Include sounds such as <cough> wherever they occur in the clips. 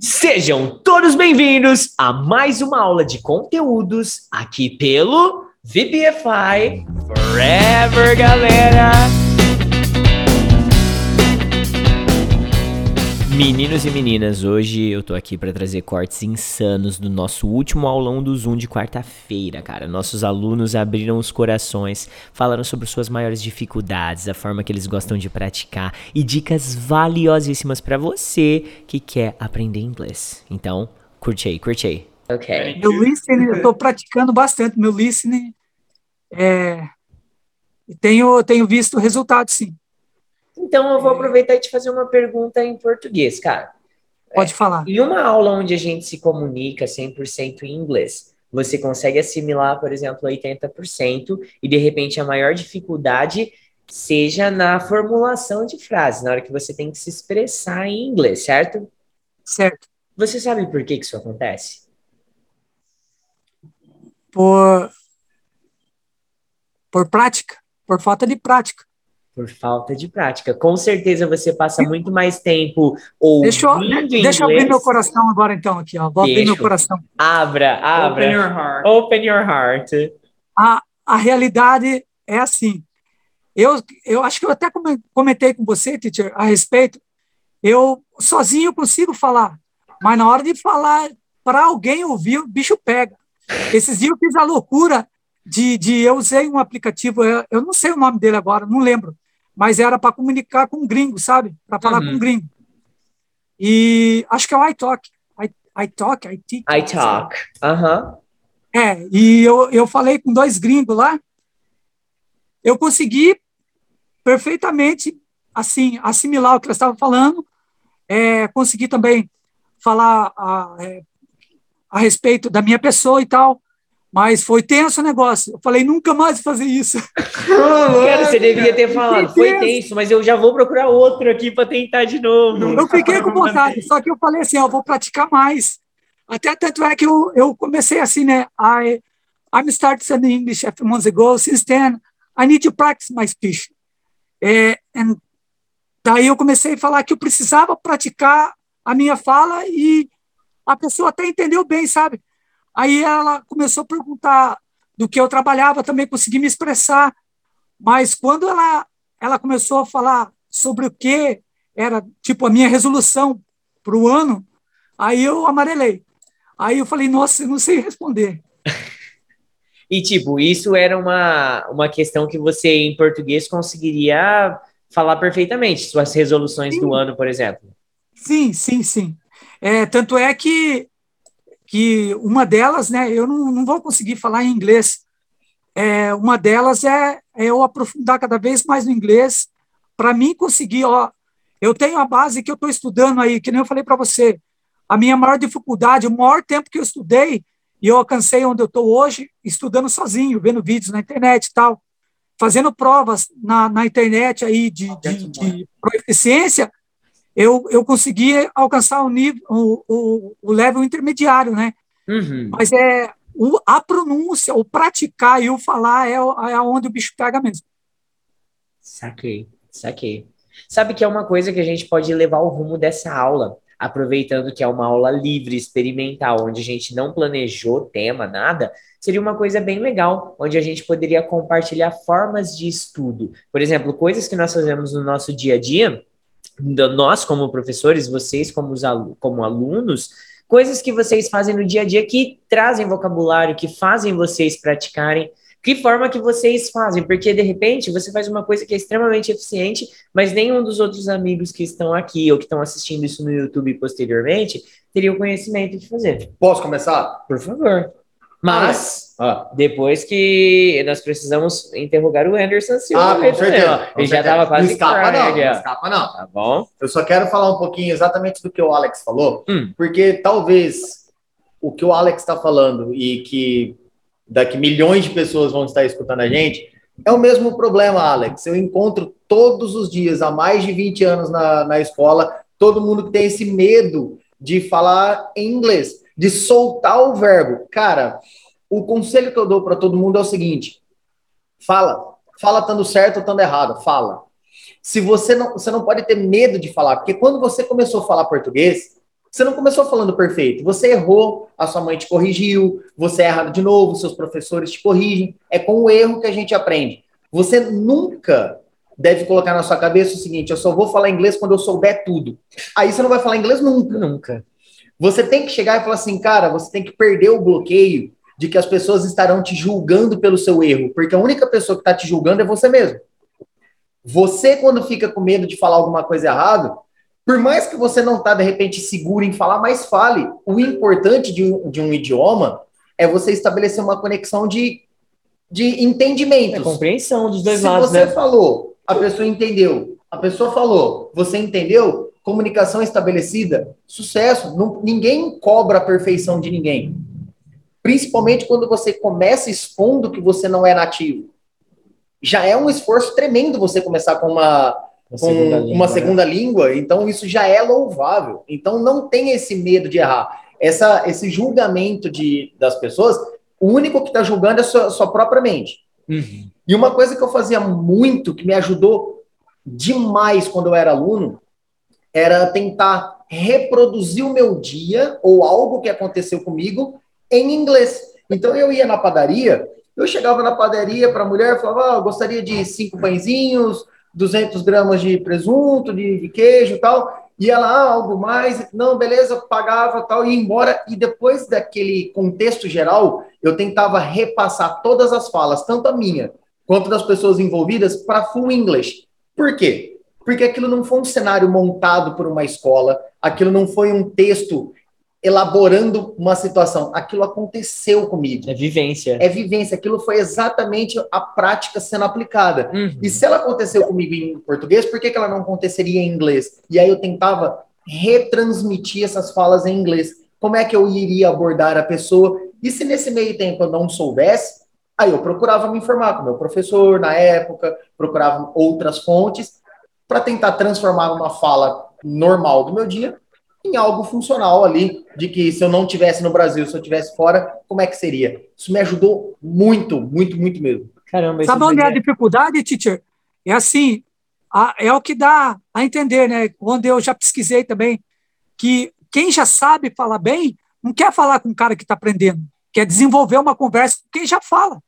Sejam todos bem-vindos a mais uma aula de conteúdos aqui pelo VPFI Forever, galera! Meninos e meninas, hoje eu tô aqui para trazer cortes insanos do nosso último aulão do Zoom de quarta-feira, cara. Nossos alunos abriram os corações, falaram sobre suas maiores dificuldades, a forma que eles gostam de praticar e dicas valiosíssimas para você que quer aprender inglês. Então, curte aí, curte aí. Ok. Meu listening, eu tô praticando bastante meu listening. É, tenho, tenho visto resultados, sim. Então eu vou aproveitar e te fazer uma pergunta em português, cara. Pode falar. Em uma aula onde a gente se comunica 100% em inglês, você consegue assimilar, por exemplo, 80% e de repente a maior dificuldade seja na formulação de frases, na hora que você tem que se expressar em inglês, certo? Certo. Você sabe por que, que isso acontece? Por por prática, por falta de prática por falta de prática. Com certeza você passa muito mais tempo ouvindo deixa eu, inglês. Deixa eu abrir meu coração agora então aqui, ó. Vou abrir meu coração. Abra, abra. Open your heart. Open your heart. A, a realidade é assim. Eu, eu acho que eu até comentei com você, teacher, a respeito. Eu sozinho consigo falar, mas na hora de falar para alguém ouvir, o bicho pega. Esses dias eu fiz a loucura de, de eu usei um aplicativo, eu, eu não sei o nome dele agora, não lembro, mas era para comunicar com um gringo, sabe? Para falar uhum. com um gringo. E acho que é o iTalk. I, iTalk, IT. iTalk, aham. É, e eu, eu falei com dois gringos lá, eu consegui perfeitamente, assim, assimilar o que eles estavam falando, é, consegui também falar a, é, a respeito da minha pessoa e tal, mas foi tenso o negócio. Eu falei, nunca mais fazer isso. <laughs> Cara, você devia ter falado, foi tenso, mas eu já vou procurar outro aqui para tentar de novo. Eu fiquei com vontade, só que eu falei assim, eu vou praticar mais. Até tanto é que eu, eu comecei assim, né? I, I'm starting studying English a few months ago. Since then, I need to practice my speech. É, and daí eu comecei a falar que eu precisava praticar a minha fala e a pessoa até entendeu bem, sabe? Aí ela começou a perguntar do que eu trabalhava, também consegui me expressar. Mas quando ela, ela começou a falar sobre o que era, tipo, a minha resolução para o ano, aí eu amarelei. Aí eu falei, nossa, eu não sei responder. <laughs> e, tipo, isso era uma, uma questão que você, em português, conseguiria falar perfeitamente, suas resoluções sim. do ano, por exemplo. Sim, sim, sim. É, tanto é que que uma delas, né, eu não, não vou conseguir falar em inglês, é, uma delas é, é eu aprofundar cada vez mais no inglês, para mim conseguir, ó, eu tenho a base que eu estou estudando aí, que nem eu falei para você, a minha maior dificuldade, o maior tempo que eu estudei, e eu alcancei onde eu estou hoje, estudando sozinho, vendo vídeos na internet e tal, fazendo provas na, na internet aí de, de, de proficiência, eu, eu consegui alcançar o nível, o, o, o level intermediário, né? Uhum. Mas é o, a pronúncia, o praticar e o falar é, é onde o bicho pega mesmo. Saquei, saquei. Sabe que é uma coisa que a gente pode levar o rumo dessa aula, aproveitando que é uma aula livre, experimental, onde a gente não planejou tema, nada, seria uma coisa bem legal, onde a gente poderia compartilhar formas de estudo. Por exemplo, coisas que nós fazemos no nosso dia a dia, nós como professores, vocês como, os, como alunos, coisas que vocês fazem no dia a dia que trazem vocabulário, que fazem vocês praticarem. Que forma que vocês fazem? Porque de repente você faz uma coisa que é extremamente eficiente, mas nenhum dos outros amigos que estão aqui ou que estão assistindo isso no YouTube posteriormente teria o conhecimento de fazer. Posso começar? Por favor. Mas, ah. depois que nós precisamos interrogar o Anderson Silva. Ah, com certeza. Ele já estava quase Não escapa não, não escapa não. Tá bom? Eu só quero falar um pouquinho exatamente do que o Alex falou, hum. porque talvez o que o Alex está falando e que daqui milhões de pessoas vão estar escutando a gente, é o mesmo problema, Alex. Eu encontro todos os dias, há mais de 20 anos na, na escola, todo mundo que tem esse medo de falar em inglês de soltar o verbo. Cara, o conselho que eu dou para todo mundo é o seguinte: fala. Fala estando certo ou estando errado. Fala. Se você não, você não pode ter medo de falar, porque quando você começou a falar português, Você não começou falando perfeito. Você errou, a sua mãe te corrigiu, você erra de novo, seus professores te corrigem. É com o erro que a gente aprende. Você nunca deve colocar na sua cabeça o seguinte: eu só vou falar inglês quando eu souber tudo. Aí você não vai falar inglês nunca. Nunca. Você tem que chegar e falar assim, cara, você tem que perder o bloqueio de que as pessoas estarão te julgando pelo seu erro, porque a única pessoa que está te julgando é você mesmo. Você, quando fica com medo de falar alguma coisa errada, por mais que você não está, de repente, seguro em falar, mas fale. O importante de um, de um idioma é você estabelecer uma conexão de, de entendimentos. É compreensão dos dois Se lados, você né? falou, a pessoa entendeu. A pessoa falou, você entendeu? Comunicação estabelecida, sucesso. Não, ninguém cobra a perfeição de ninguém. Principalmente quando você começa expondo que você não é nativo. Já é um esforço tremendo você começar com uma uma com segunda língua, uma né? segunda né? língua, então isso já é louvável. Então não tem esse medo de errar. Essa, esse julgamento de, das pessoas, o único que está julgando é a sua, sua própria mente. Uhum. E uma coisa que eu fazia muito, que me ajudou demais quando eu era aluno, era tentar reproduzir o meu dia ou algo que aconteceu comigo em inglês. Então eu ia na padaria, eu chegava na padaria para a mulher falava: ah, gostaria de cinco pãezinhos, 200 gramas de presunto, de, de queijo e tal, e ela, ah, algo mais, não, beleza, pagava tal, e ia embora, e depois daquele contexto geral, eu tentava repassar todas as falas, tanto a minha quanto das pessoas envolvidas, para full English. Por quê? Porque aquilo não foi um cenário montado por uma escola, aquilo não foi um texto elaborando uma situação. Aquilo aconteceu comigo. É vivência. É vivência. Aquilo foi exatamente a prática sendo aplicada. Uhum. E se ela aconteceu comigo em português, por que, que ela não aconteceria em inglês? E aí eu tentava retransmitir essas falas em inglês. Como é que eu iria abordar a pessoa? E se nesse meio tempo eu não soubesse, aí eu procurava me informar com meu professor na época, procurava outras fontes para tentar transformar uma fala normal do meu dia em algo funcional ali, de que se eu não tivesse no Brasil, se eu tivesse fora, como é que seria? Isso me ajudou muito, muito, muito mesmo. Caramba, Sabe onde é a dificuldade, teacher? É assim, a, é o que dá a entender, né? Onde eu já pesquisei também, que quem já sabe falar bem, não quer falar com o cara que está aprendendo, quer desenvolver uma conversa com quem já fala,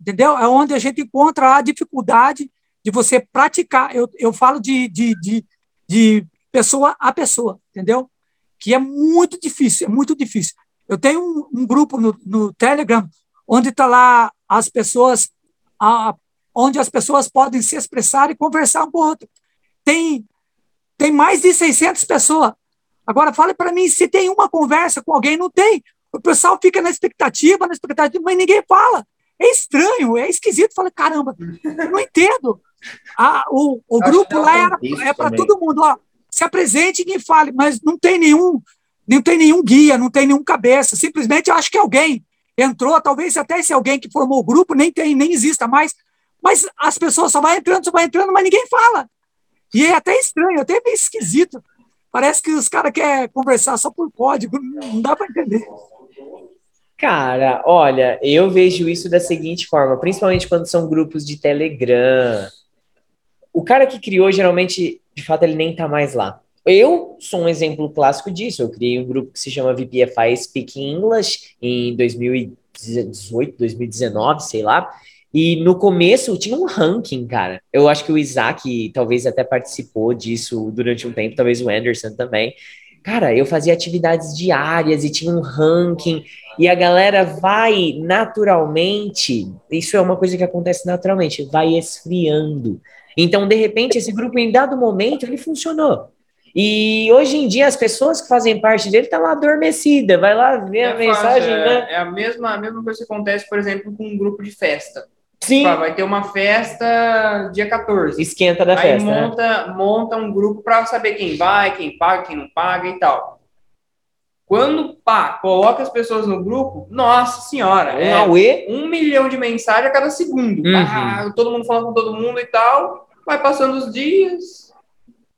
entendeu? É onde a gente encontra a dificuldade de você praticar. Eu, eu falo de, de, de, de pessoa a pessoa, entendeu? Que é muito difícil, é muito difícil. Eu tenho um, um grupo no, no, Telegram onde está lá as pessoas, a, onde as pessoas podem se expressar e conversar um com o outro. Tem, tem mais de 600 pessoas. Agora, fale para mim se tem uma conversa com alguém, não tem. O pessoal fica na expectativa, na expectativa, mas ninguém fala. É estranho, é esquisito. Fala, caramba, eu não entendo. Ah, o o grupo lá é, é para todo mundo. Ó, se apresente e fale, mas não tem nenhum, não tem nenhum guia, não tem nenhum cabeça. Simplesmente eu acho que alguém entrou, talvez até esse alguém que formou o grupo nem tem, nem exista mais, mas as pessoas só vão entrando, só vão entrando, mas ninguém fala. E é até estranho, até meio esquisito. Parece que os caras querem conversar só por código, não dá para entender. Cara, olha, eu vejo isso da seguinte forma, principalmente quando são grupos de Telegram. O cara que criou geralmente de fato ele nem tá mais lá. Eu sou um exemplo clássico disso. Eu criei um grupo que se chama VPFI Speak English em 2018, 2019, sei lá. E no começo tinha um ranking, cara. Eu acho que o Isaac talvez até participou disso durante um tempo, talvez o Anderson também. Cara, eu fazia atividades diárias e tinha um ranking, e a galera vai naturalmente. Isso é uma coisa que acontece naturalmente, vai esfriando. Então, de repente, esse grupo, em dado momento, ele funcionou. E hoje em dia, as pessoas que fazem parte dele estão lá adormecida, vai lá ver é a mensagem, é, né? É a mesma, a mesma coisa que acontece, por exemplo, com um grupo de festa. Sim. Tipo, vai ter uma festa dia 14. Esquenta da Aí festa. Aí monta, né? monta um grupo para saber quem vai, quem paga, quem não paga e tal. Quando pá, coloca as pessoas no grupo, nossa senhora, um, é auê. um milhão de mensagens a cada segundo. Uhum. Ah, todo mundo falando com todo mundo e tal. Vai passando os dias,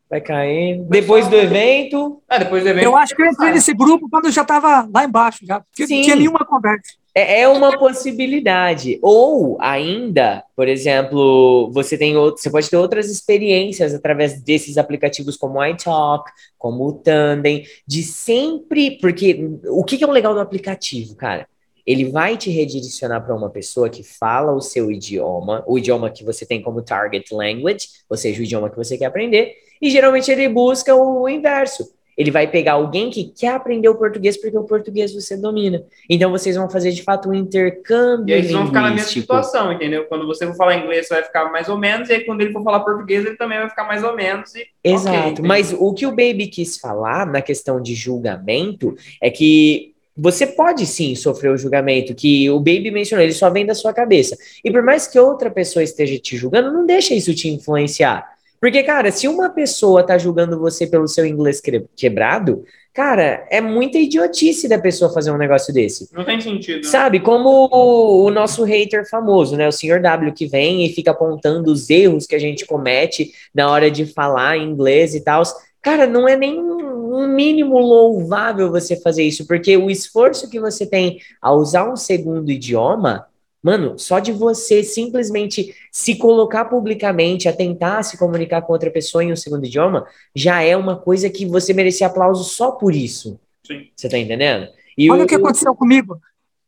vai cair. Depois do evento. Ah, depois do evento. Eu acho que eu entrei nesse grupo quando eu já estava lá embaixo, já. Porque Sim. tinha nenhuma conversa. É, é uma possibilidade. Ou ainda, por exemplo, você tem outro, você pode ter outras experiências através desses aplicativos como o iTalk, como o Tandem, de sempre. Porque o que que é o legal do aplicativo, cara? Ele vai te redirecionar para uma pessoa que fala o seu idioma, o idioma que você tem como target language, ou seja, o idioma que você quer aprender, e geralmente ele busca o inverso. Ele vai pegar alguém que quer aprender o português porque o português você domina. Então vocês vão fazer de fato um intercâmbio E aí eles vão ficar na mesma situação, entendeu? Quando você for falar inglês, você vai ficar mais ou menos, e aí quando ele for falar português, ele também vai ficar mais ou menos. E... Exato. ok, entendeu? Mas o que o Baby quis falar na questão de julgamento é que você pode sim sofrer o julgamento, que o Baby mencionou, ele só vem da sua cabeça. E por mais que outra pessoa esteja te julgando, não deixa isso te influenciar. Porque, cara, se uma pessoa tá julgando você pelo seu inglês que- quebrado, cara, é muita idiotice da pessoa fazer um negócio desse. Não tem sentido. Sabe, como o, o nosso hater famoso, né? O senhor W que vem e fica apontando os erros que a gente comete na hora de falar inglês e tal. Cara, não é nem um mínimo louvável você fazer isso, porque o esforço que você tem a usar um segundo idioma, mano, só de você simplesmente se colocar publicamente, a tentar se comunicar com outra pessoa em um segundo idioma, já é uma coisa que você merecia aplauso só por isso. Sim. Você tá entendendo? E Olha o que aconteceu comigo.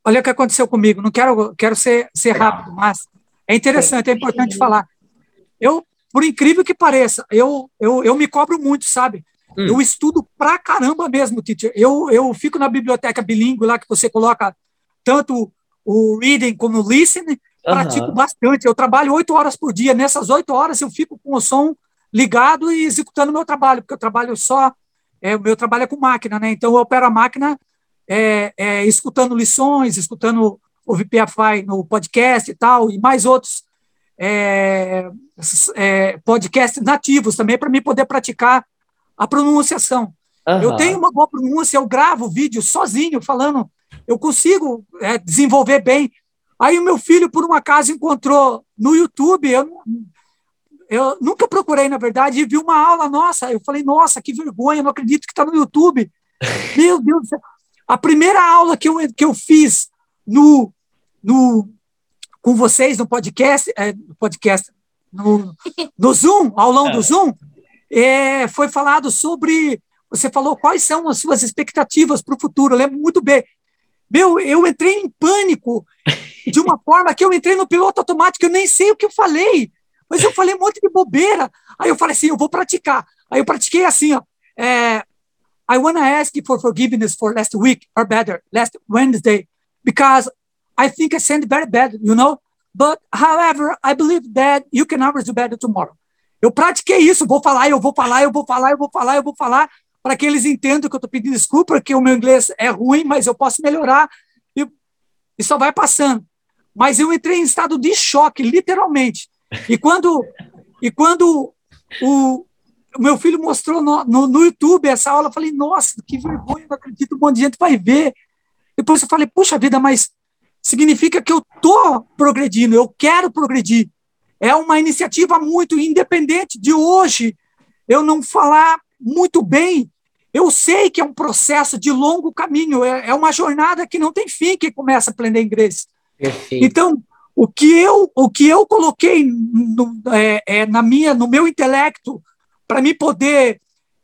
Olha o que aconteceu comigo. Não quero, quero ser, ser rápido, mas é interessante, é importante falar. Eu, por incrível que pareça, eu, eu, eu me cobro muito, sabe? Hum. Eu estudo pra caramba mesmo, teacher. Eu, eu fico na biblioteca bilíngue lá que você coloca tanto o reading como o listening, pratico Aham. bastante. Eu trabalho oito horas por dia. Nessas oito horas eu fico com o som ligado e executando o meu trabalho, porque eu trabalho só, é, o meu trabalho é com máquina, né? Então eu opero a máquina é, é, escutando lições, escutando o VPFI no podcast e tal, e mais outros é, é, podcasts nativos também, para mim poder praticar a pronunciação. Eu Aham. tenho uma boa pronúncia, eu gravo vídeo sozinho falando, eu consigo é, desenvolver bem. Aí o meu filho, por um acaso, encontrou no YouTube, eu, eu nunca procurei, na verdade, e vi uma aula nossa. Eu falei, nossa, que vergonha, não acredito que está no YouTube. <laughs> Meu Deus do céu. A primeira aula que eu, que eu fiz no, no, com vocês no podcast, é, no podcast no, <laughs> no Zoom, aulão do Zoom, é, foi falado sobre. Você falou quais são as suas expectativas para o futuro. Eu lembro muito bem. Meu, eu entrei em pânico de uma <laughs> forma que eu entrei no piloto automático. Eu nem sei o que eu falei, mas eu falei um monte de bobeira. Aí eu falei assim: eu vou praticar. Aí eu pratiquei assim, ó. É, I want to ask for forgiveness for last week or better, last Wednesday, because I think I sent very bad, you know. But, however, I believe that you can always do better tomorrow. Eu pratiquei isso, vou falar, eu vou falar, eu vou falar, eu vou falar, eu vou falar, para que eles entendam que eu estou pedindo desculpa, que o meu inglês é ruim, mas eu posso melhorar e, e só vai passando. Mas eu entrei em estado de choque, literalmente. E quando, e quando o, o meu filho mostrou no, no, no YouTube essa aula, eu falei, nossa, que vergonha, não acredito, um monte de gente vai ver. Depois eu falei, puxa vida, mas significa que eu estou progredindo, eu quero progredir. É uma iniciativa muito independente de hoje eu não falar muito bem. Eu sei que é um processo de longo caminho, é, é uma jornada que não tem fim que começa a aprender inglês. Perfeito. Então, o que eu, o que eu coloquei no, é, é, na minha, no meu intelecto para me poder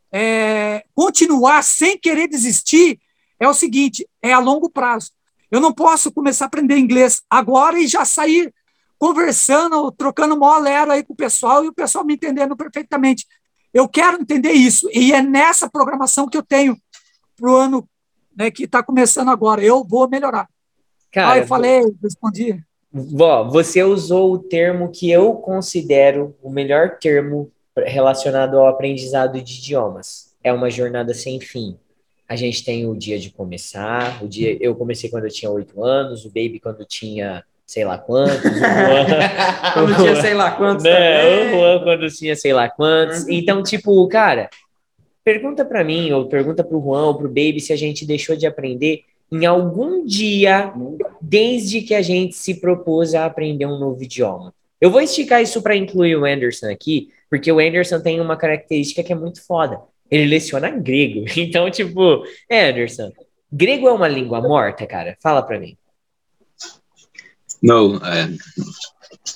é, continuar sem querer desistir é o seguinte: é a longo prazo. Eu não posso começar a aprender inglês agora e já sair conversando, trocando mó lero aí com o pessoal e o pessoal me entendendo perfeitamente. Eu quero entender isso e é nessa programação que eu tenho para o ano né, que está começando agora. Eu vou melhorar. Cara, ah, eu falei, respondi. Ó, você usou o termo que eu considero o melhor termo relacionado ao aprendizado de idiomas. É uma jornada sem fim. A gente tem o dia de começar, o dia. Eu comecei quando eu tinha oito anos, o baby quando tinha sei lá quantos, <laughs> o Juan, <laughs> Quando tinha sei lá quantos. né, também. o Juan quando tinha sei lá quantos. Uhum. Então, tipo, cara, pergunta pra mim, ou pergunta pro Juan ou pro baby se a gente deixou de aprender em algum dia desde que a gente se propôs a aprender um novo idioma. Eu vou esticar isso para incluir o Anderson aqui, Porque o Anderson tem uma característica que é muito foda. Ele leciona grego. <laughs> Então, tipo, é, Anderson, grego é uma língua morta, cara? Fala pra mim. Não, é,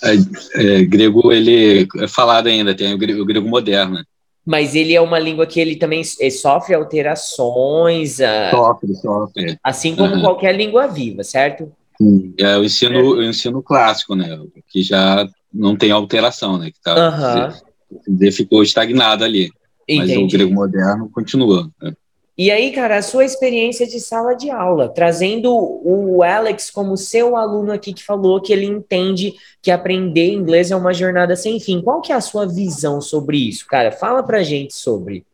é, é, grego ele é falado ainda, tem o grego, o grego moderno. Mas ele é uma língua que ele também sofre alterações. Uh, sofre, sofre. Assim como uhum. qualquer língua viva, certo? É o ensino, o ensino clássico, né? Que já não tem alteração, né? Que tá, uhum. ficou estagnado ali. Entendi. Mas o grego moderno continua. Né? E aí, cara, a sua experiência de sala de aula, trazendo o Alex como seu aluno aqui que falou que ele entende que aprender inglês é uma jornada sem fim. Qual que é a sua visão sobre isso, cara? Fala pra gente sobre.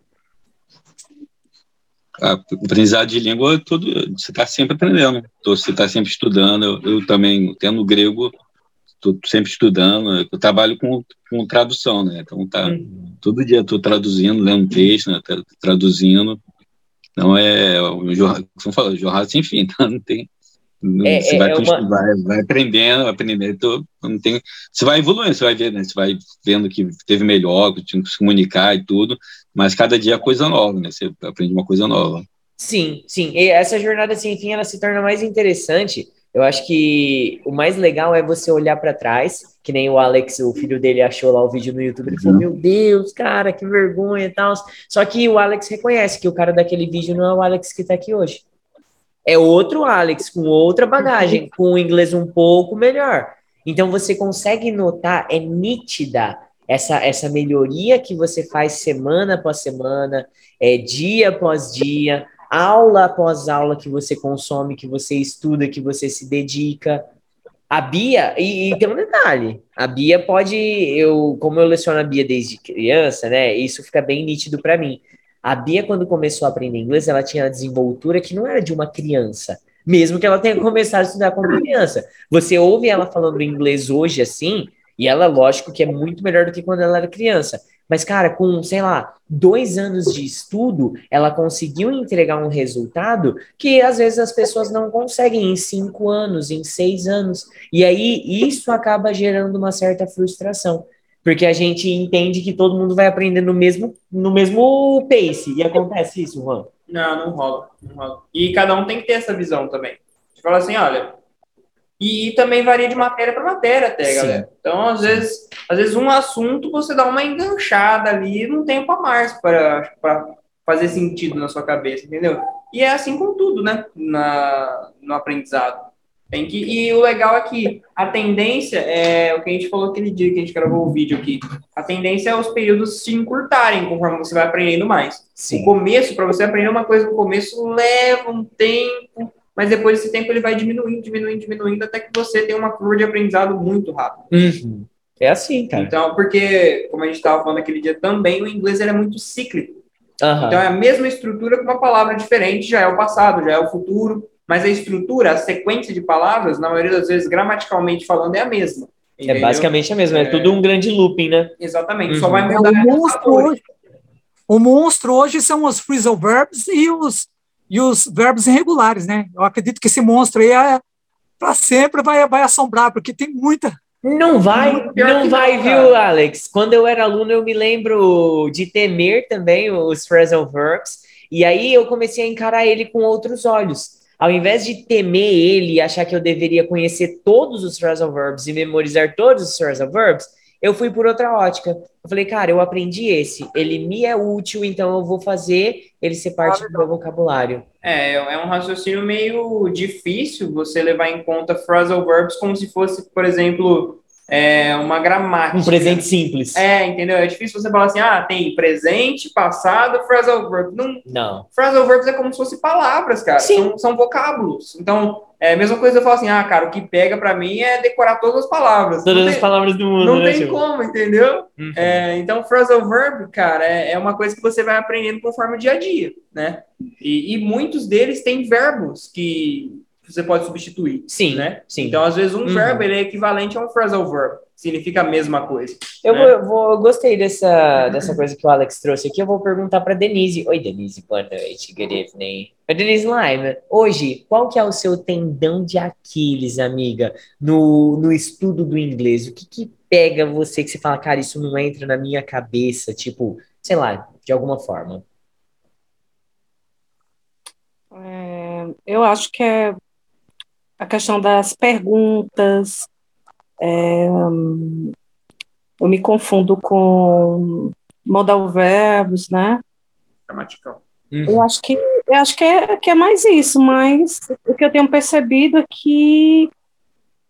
A aprendizado de língua, tudo, você está sempre aprendendo, você está sempre estudando. Eu, eu também, tendo grego, estou sempre estudando. Eu trabalho com, com tradução, né? Então, tá, uhum. todo dia estou traduzindo, lendo texto, né? traduzindo. Então é o jornal, como falou, jornal sem fim, <laughs> então não tem. É, você é, vai, é uma... vai, vai, aprendendo, aprendendo, então não tem, você vai evoluindo, você vai ver, né? Você vai vendo que teve melhor, que tinha que se comunicar e tudo, mas cada dia é coisa nova, né? Você aprende uma coisa nova. Sim, sim. E essa jornada sem fim ela se torna mais interessante. Eu acho que o mais legal é você olhar para trás que nem o Alex, o filho dele, achou lá o vídeo no YouTube, ele falou, uhum. meu Deus, cara, que vergonha e tal. Só que o Alex reconhece que o cara daquele vídeo não é o Alex que tá aqui hoje. É outro Alex, com outra bagagem, com o inglês um pouco melhor. Então você consegue notar, é nítida essa, essa melhoria que você faz semana após semana, é, dia após dia, aula após aula que você consome, que você estuda, que você se dedica. A Bia, e, e, tem um detalhe, a Bia pode, eu, como eu leciono a Bia desde criança, né, isso fica bem nítido para mim. A Bia, quando começou a aprender inglês, ela tinha a desenvoltura que não era de uma criança, mesmo que ela tenha começado a estudar como criança. Você ouve ela falando inglês hoje assim, e ela, lógico, que é muito melhor do que quando ela era criança. Mas, cara, com, sei lá, dois anos de estudo, ela conseguiu entregar um resultado que às vezes as pessoas não conseguem em cinco anos, em seis anos. E aí isso acaba gerando uma certa frustração. Porque a gente entende que todo mundo vai aprender no mesmo, no mesmo pace. E acontece isso, Juan? Não, não rola, não rola. E cada um tem que ter essa visão também. Você fala assim, olha, e, também varia de matéria para matéria até, Sim. galera. Então, às vezes, às vezes um assunto você dá uma enganchada ali num tempo a mais para fazer sentido na sua cabeça, entendeu? E é assim com tudo, né? Na, no aprendizado. Tem que, e o legal é que a tendência é o que a gente falou aquele dia que a gente gravou o vídeo aqui. A tendência é os períodos se encurtarem conforme você vai aprendendo mais. Sim. O começo, para você aprender uma coisa no começo, leva um tempo mas depois desse tempo ele vai diminuindo, diminuindo, diminuindo, até que você tem uma curva de aprendizado muito rápida. Uhum. É assim, cara. Então, porque, como a gente estava falando aquele dia também, o inglês é muito cíclico. Uhum. Então, é a mesma estrutura com uma palavra diferente, já é o passado, já é o futuro, mas a estrutura, a sequência de palavras, na maioria das vezes, gramaticalmente falando, é a mesma. É entendeu? É basicamente a mesma, é, é tudo um grande looping, né? Exatamente, uhum. só vai mudar. É, o, monstro hoje, o monstro hoje são os phrasal verbs e os e os verbos irregulares, né? Eu acredito que esse monstro aí é, para sempre vai, vai assombrar, porque tem muita. Não vai, não vai, não, viu, Alex? Quando eu era aluno, eu me lembro de temer também os phrasal verbs, e aí eu comecei a encarar ele com outros olhos. Ao invés de temer ele e achar que eu deveria conhecer todos os phrasal verbs e memorizar todos os phrasal verbs, eu fui por outra ótica. Eu falei, cara, eu aprendi esse, ele me é útil, então eu vou fazer ele ser parte do meu vocabulário. É, é um raciocínio meio difícil você levar em conta phrasal verbs como se fosse, por exemplo, é, uma gramática. Um presente simples. É, entendeu? É difícil você falar assim, ah, tem presente, passado, phrasal verb. Não. Não. Phrasal verbs é como se fossem palavras, cara. Sim. São, são vocábulos. Então, é a mesma coisa eu falo assim, ah, cara, o que pega para mim é decorar todas as palavras. Todas tem, as palavras do mundo. Não né, tem como, entendeu? Uhum. É, então, phrasal verb, cara, é, é, uma coisa que você vai aprendendo conforme o dia a dia, né? E, e muitos deles têm verbos que você pode substituir. Sim, né? Sim. Então, às vezes, um uhum. verbo ele é equivalente a um phrasal verb. Significa a mesma coisa. Eu, né? vou, eu, vou, eu gostei dessa, dessa coisa que o Alex trouxe aqui. Eu vou perguntar para Denise. Oi, Denise. Boa noite. Good evening. Denise Lime, hoje, qual que é o seu tendão de Aquiles, amiga, no, no estudo do inglês? O que, que pega você que você fala, cara, isso não entra na minha cabeça, tipo, sei lá, de alguma forma? É, eu acho que é a questão das perguntas. É, eu me confundo com modal verbos, né? Gramatical. Uhum. Eu acho que eu acho que é, que é mais isso, mas o que eu tenho percebido é que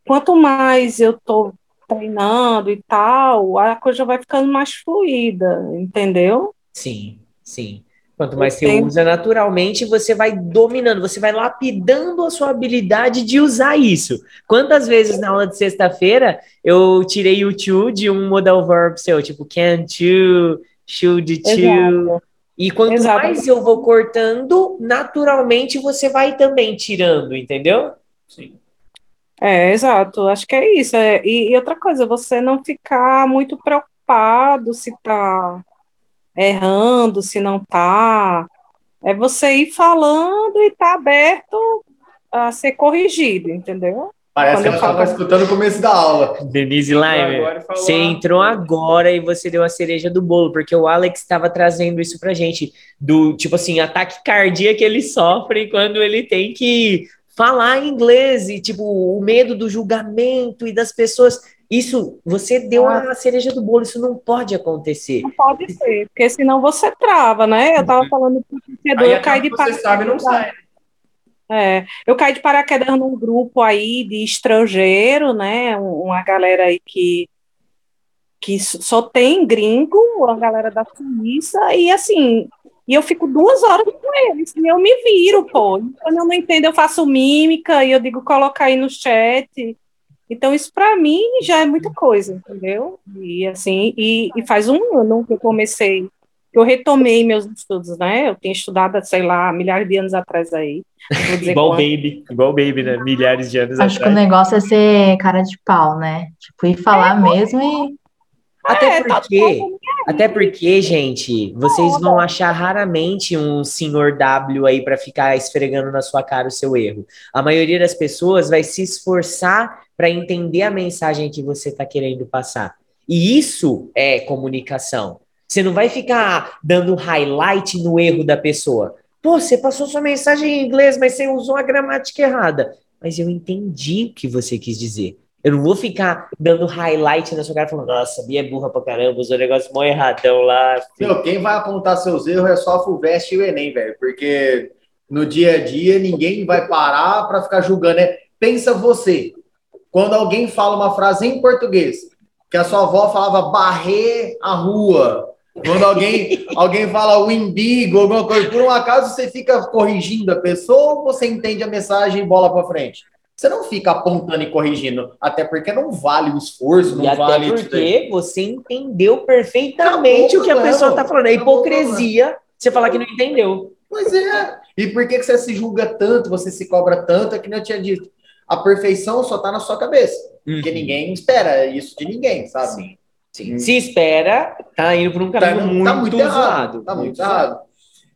quanto mais eu estou treinando e tal, a coisa vai ficando mais fluida, entendeu? Sim, sim. Quanto mais você usa naturalmente, você vai dominando, você vai lapidando a sua habilidade de usar isso. Quantas vezes na aula de sexta-feira eu tirei o to de um modal verb seu, tipo can to, should to. Exato. E quanto Exato. mais eu vou cortando, naturalmente você vai também tirando, entendeu? Sim. É, exato. Acho que é isso. É, e, e outra coisa, você não ficar muito preocupado se tá errando, se não tá. É você ir falando e tá aberto a ser corrigido, entendeu? Parece Quando que ela estava escutando o começo da aula. Denise Lime, você entrou agora e você deu a cereja do bolo, porque o Alex estava trazendo isso pra gente, do tipo assim, ataque cardíaco que ele sofre quando ele tem que falar inglês e tipo o medo do julgamento e das pessoas. Isso, você deu ah. a cereja do bolo, isso não pode acontecer. Não pode ser, porque senão você trava, né? Eu tava falando pro torcedor, eu caí de Você sabe, não sai. É, eu caí de paraquedas num grupo aí de estrangeiro, né? Uma galera aí que, que só tem gringo, uma galera da Suíça, e assim, e eu fico duas horas com eles, e eu me viro, pô. Quando eu não entendo, eu faço mímica, e eu digo, coloca aí no chat. Então, isso para mim já é muita coisa, entendeu? E assim, e, e, faz um ano que eu comecei, que eu retomei meus estudos, né? Eu tinha estudado, sei lá, milhares de anos atrás aí. igual Baby, igual Baby, né? Milhares de anos Acho atrás. Acho que o negócio é ser cara de pau, né? Tipo, ir falar é, mesmo e. Até é, porque, até porque, gente, vocês vão achar raramente um senhor W aí para ficar esfregando na sua cara o seu erro. A maioria das pessoas vai se esforçar para entender a mensagem que você está querendo passar. E isso é comunicação. Você não vai ficar dando highlight no erro da pessoa. Pô, você passou sua mensagem em inglês, mas você usou a gramática errada. Mas eu entendi o que você quis dizer. Eu não vou ficar dando highlight na sua cara falando, nossa, Bia é burra pra caramba, usou um negócio mó erradão lá. Meu, quem vai apontar seus erros é só a FUVEST e o Enem, velho, porque no dia a dia ninguém vai parar para ficar julgando. Né? Pensa você, quando alguém fala uma frase em português, que a sua avó falava barrer a rua, quando alguém, <laughs> alguém fala o imbigo, alguma coisa, por um acaso você fica corrigindo a pessoa ou você entende a mensagem e bola para frente? Você não fica apontando e corrigindo, até porque não vale o esforço, não e vale. Até porque você entendeu perfeitamente Acabou o que a pessoa está falando. É hipocrisia você falar que não entendeu. Pois é. E por que, que você se julga tanto, você se cobra tanto? É que eu tinha dito a perfeição só está na sua cabeça. Uhum. Porque ninguém espera isso de ninguém, sabe? Sim. Sim. Hum. Se espera, tá indo por um caminho tá, muito, tá muito errado. Tá muito, muito errado.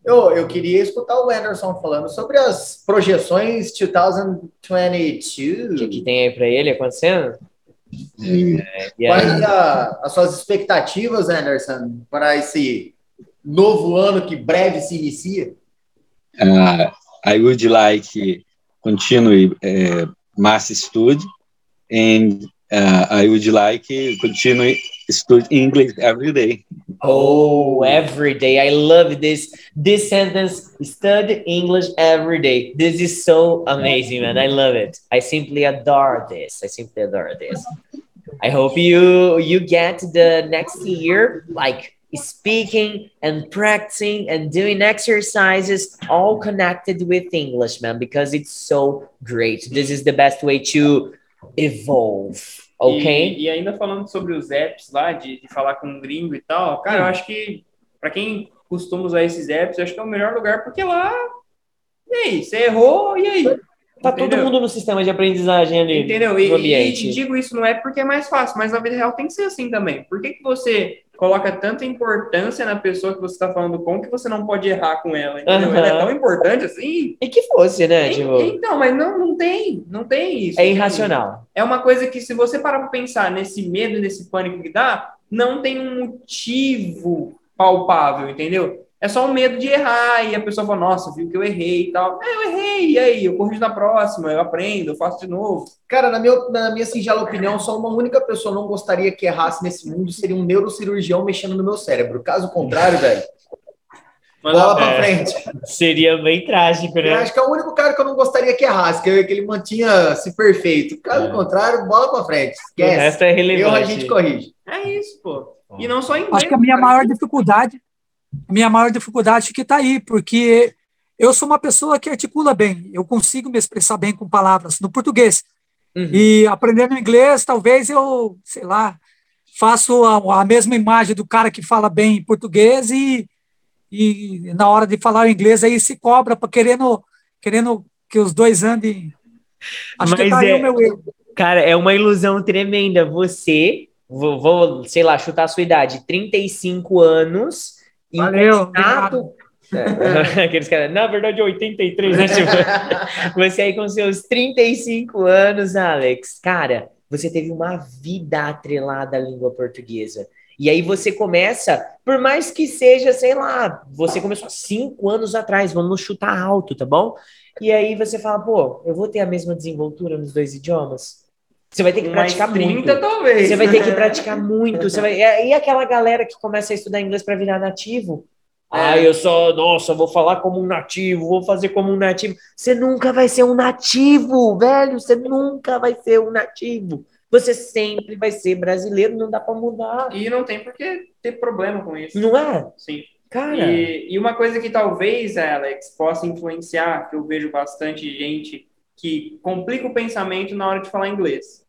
Eu, eu queria escutar o Anderson falando sobre as projeções 2022. O que, que tem aí para ele acontecendo? É, Quais a, as suas expectativas, Anderson, para esse novo ano que breve se inicia? Uh, I would like continue uh, mass study, and uh, I would like to continue study English every day. Oh, every day! I love this this sentence. Study English every day. This is so amazing, man. I love it. I simply adore this. I simply adore this. I hope you you get the next year like speaking and practicing and doing exercises all connected with English, man, because it's so great. This is the best way to evolve. Ok? E, e ainda falando sobre os apps lá, de, de falar com um gringo e tal, cara, hum. eu acho que para quem costuma usar esses apps, eu acho que é o melhor lugar, porque lá. E aí, você errou, e aí? Tá todo Entendeu? mundo no sistema de aprendizagem ali Entendeu? E, ambiente. e digo isso não é porque é mais fácil, mas na vida real tem que ser assim também. Por que, que você coloca tanta importância na pessoa que você está falando com que você não pode errar com ela? Entendeu? Aham. Ela é tão importante assim? E que fosse, né? En- Tipo, Então, mas não, não tem, não tem isso. é irracional. É uma coisa que, se você parar para pensar nesse medo, nesse pânico que dá, não tem um motivo palpável, entendeu? É só um medo de errar e a pessoa fala, nossa, viu que eu errei e tal. É, eu errei, e aí? Eu corrijo na próxima, eu aprendo, eu faço de novo. Cara, na minha, na minha singela opinião, só uma única pessoa não gostaria que errasse nesse mundo seria um neurocirurgião mexendo no meu cérebro. Caso contrário, velho, bola pra É. frente. Seria bem trágico, Eu né? acho que é o único cara que eu não gostaria que errasse, que, que ele mantinha-se perfeito. Caso É. contrário, bola pra frente. O Esquece. resto é Eu a relevante. gente corrige. É isso, pô. E não só em inglês. Acho que a minha maior dificuldade, a minha maior dificuldade que está aí, porque eu sou uma pessoa que articula bem, eu consigo me expressar bem com palavras no português. Uhum. E aprendendo inglês, talvez eu, sei lá, faço a, a mesma imagem do cara que fala bem português e, e na hora de falar inglês aí se cobra para querendo, querendo que os dois andem. Acho que Mas tá aí é- o meu erro. Cara, é uma ilusão tremenda. Você, vou, vou, sei lá, chutar a sua idade, 35 anos. Valeu. É, <laughs> Aqueles caras, na verdade, 83, né? Tipo, <laughs> você aí com seus 35 anos, Alex, cara, você teve uma vida atrelada à língua portuguesa. E aí você começa, por mais que seja, sei lá, você começou há cinco anos atrás, vamos chutar alto, tá bom? E aí você fala, pô, eu vou ter a mesma desenvoltura nos dois idiomas? Você vai ter que Mais praticar 30, muito. talvez. Você vai ter que praticar muito. Você vai... E aquela galera que começa a estudar inglês para virar nativo? Ah, eu só, nossa, vou falar como um nativo, vou fazer como um nativo. Você nunca vai ser um nativo, velho. Você nunca vai ser um nativo. Você sempre vai ser brasileiro, não dá para mudar. E não tem por que ter problema com isso. Não é? Sim. Cara. E, e uma coisa que talvez, Alex, possa influenciar, que eu vejo bastante gente que complica o pensamento na hora de falar inglês.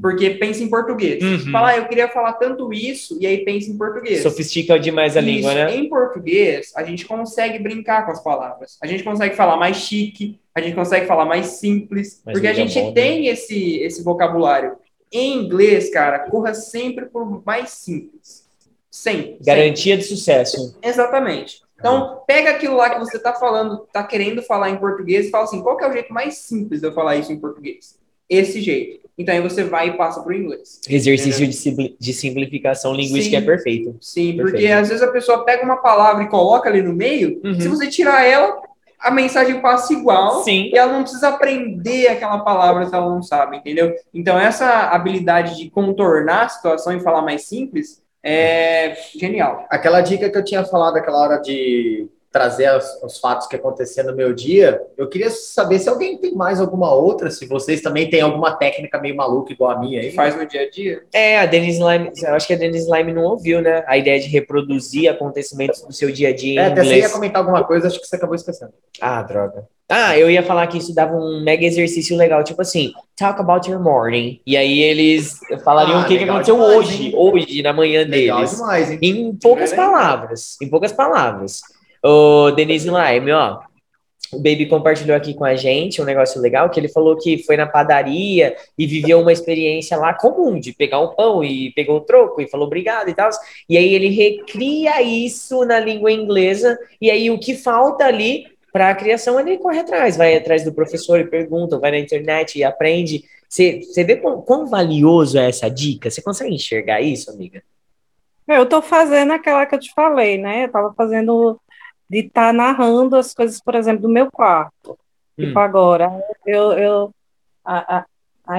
Porque pensa em português. Uhum. Fala, ah, eu queria falar tanto isso, e aí pensa em português. Sofistica demais a língua, Isso. né? Em português, a gente consegue brincar com as palavras. A gente consegue falar mais chique, a gente consegue falar mais simples, Mas porque a língua gente bom, né? tem esse, esse vocabulário. Em inglês, cara, corra sempre por mais simples. Sempre. sempre. Garantia de sucesso. Exatamente. Então, pega aquilo lá que você está falando, está querendo falar em português e fala assim, qual é o jeito mais simples de eu falar isso em português? Esse jeito. Então, aí você vai e passa para o inglês. Exercício de, simpli- de simplificação linguística Sim. é perfeito. Sim, Perfeito. porque às vezes a pessoa pega uma palavra e coloca ali no meio, Uhum. se você tirar ela, a mensagem passa igual Sim. e ela não precisa aprender aquela palavra se ela não sabe, entendeu? Então, essa habilidade de contornar a situação e falar mais simples é genial. Aquela dica que eu tinha falado aquela hora de trazer os, os fatos que aconteciam no meu dia, eu queria saber se alguém tem mais alguma outra, se vocês também têm alguma técnica meio maluca igual a minha aí. Que faz no dia a dia. É, a Denise Lime, eu acho que a Denise Lime não ouviu, né? A ideia de reproduzir acontecimentos do seu dia a dia em É, até você ia inglês. comentar alguma coisa, acho que você acabou esquecendo. Ah, droga. Ah, eu ia falar que isso dava um mega exercício legal, tipo assim, talk about your morning. E aí eles falariam Ah, o que, que aconteceu demais, hoje, hein? hoje, na manhã Legal deles. demais, hein? Em poucas É. palavras. Em poucas palavras. Ô, Denise Lime, ó. O Baby compartilhou aqui com a gente um negócio legal, que ele falou que foi na padaria e viveu uma experiência lá comum, de pegar um pão e pegou o troco e falou obrigado e tal. E aí ele recria isso na língua inglesa, e aí o que falta ali para a criação ele corre atrás, vai atrás do professor e pergunta, vai na internet e aprende. Você vê quão, quão valioso é essa dica? Você consegue enxergar isso, amiga? Eu estou fazendo aquela que eu te falei, né? Eu estava fazendo de estar narrando as coisas, por exemplo, do meu quarto. Tipo, Hum. agora, eu, eu I,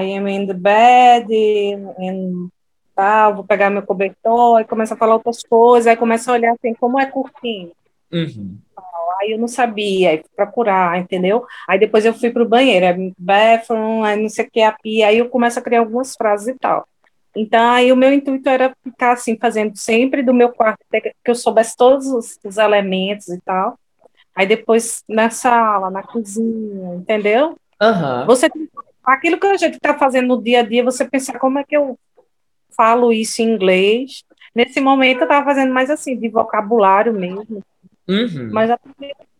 I, I am in the bed, tal, vou pegar meu cobertor, aí começa a falar outras coisas, aí começa a olhar assim, como é curtinho. Uhum. Aí eu não sabia, aí fui procurar, entendeu? Aí depois eu fui pro banheiro, aí bathroom, aí não sei o que, a pia, aí eu começo a criar algumas frases e tal. Então, aí o meu intuito era ficar assim, fazendo sempre do meu quarto, até que eu soubesse todos os, os elementos e tal. Aí depois na sala, na cozinha, entendeu? Aham. Você aquilo que a gente está fazendo no dia a dia, você pensar como é que eu falo isso em inglês. Nesse momento eu estava fazendo mais assim, de vocabulário mesmo. Uhum. Mas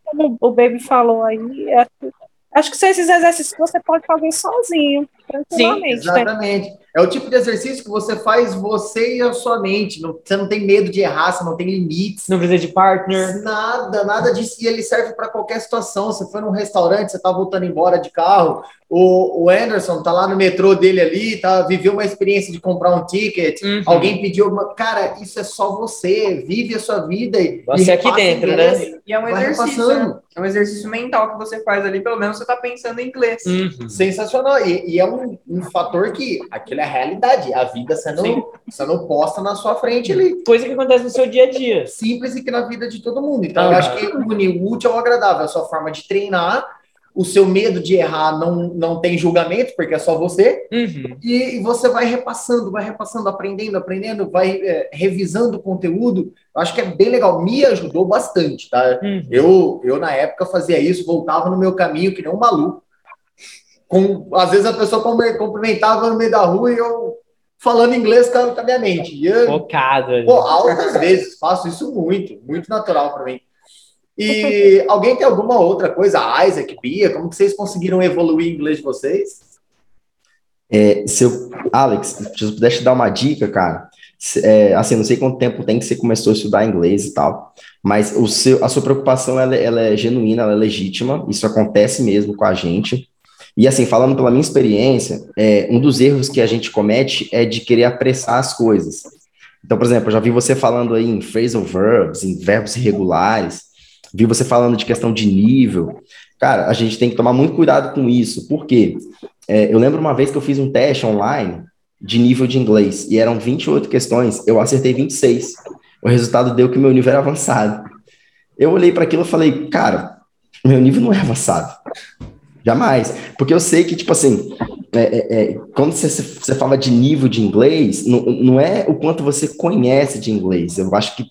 como o Baby falou aí, é Acho que são esses exercícios que você pode fazer sozinho, tranquilamente. Sim, exatamente. É o tipo de exercício que você faz você e a sua mente. Não, você não tem medo de errar, você não tem limites. Não precisa de partner. Nada, nada disso. E ele serve para qualquer situação. Você foi num restaurante, você está voltando embora de carro. O, o Anderson tá lá no metrô dele ali, tá, viveu uma experiência de comprar um ticket. Uhum. Alguém pediu uma. Cara, isso é só você. Vive a sua vida. E, você aqui dentro, né? E é um exercício. Né? É um exercício mental que você faz ali, pelo menos você está pensando em inglês. Uhum. Sensacional. E, e é um, um fator que aquele é a realidade, a vida sendo, sendo posta na sua frente ali. Coisa que acontece no seu dia a dia. Simples e que na vida de todo mundo. Então, eu acho que unir o útil ao agradável, a sua forma de treinar, o seu medo de errar não, não tem julgamento, porque é só você, uhum. e, e, você vai repassando, vai repassando, aprendendo, aprendendo, vai é, revisando o conteúdo. Eu acho que é bem legal, me ajudou bastante, tá? Uhum. Eu, eu, na época, fazia isso, voltava no meu caminho que nem um maluco, com, às vezes a pessoa cumprimentava no meio da rua e eu falando inglês com a minha mente. Eu, Focado. Pô, altas vezes, faço isso muito, muito natural para mim. E alguém tem alguma outra coisa? Isaac, Bia, como que vocês conseguiram evoluir o inglês de vocês? É, se eu, Alex, se eu pudesse te dar uma dica, cara, é, assim, não sei quanto tempo tem que você começou a estudar inglês e tal, mas o seu, a sua preocupação ela, ela é genuína, ela é legítima, isso acontece mesmo com a gente. E assim, falando pela minha experiência, é, um dos erros que a gente comete é de querer apressar as coisas. Então, por exemplo, eu já vi você falando aí em phrasal verbs, em verbos irregulares, vi você falando de questão de nível. Cara, a gente tem que tomar muito cuidado com isso, porque é, eu lembro uma vez que eu fiz um teste online de nível de inglês, e eram 28 questões, eu acertei 26. O resultado deu que meu nível era avançado. Eu olhei para aquilo e falei, cara, meu nível não é avançado. Jamais. Porque eu sei que, tipo assim, é, é, é, quando você, você fala de nível de inglês, não, não é o quanto você conhece de inglês. Eu acho que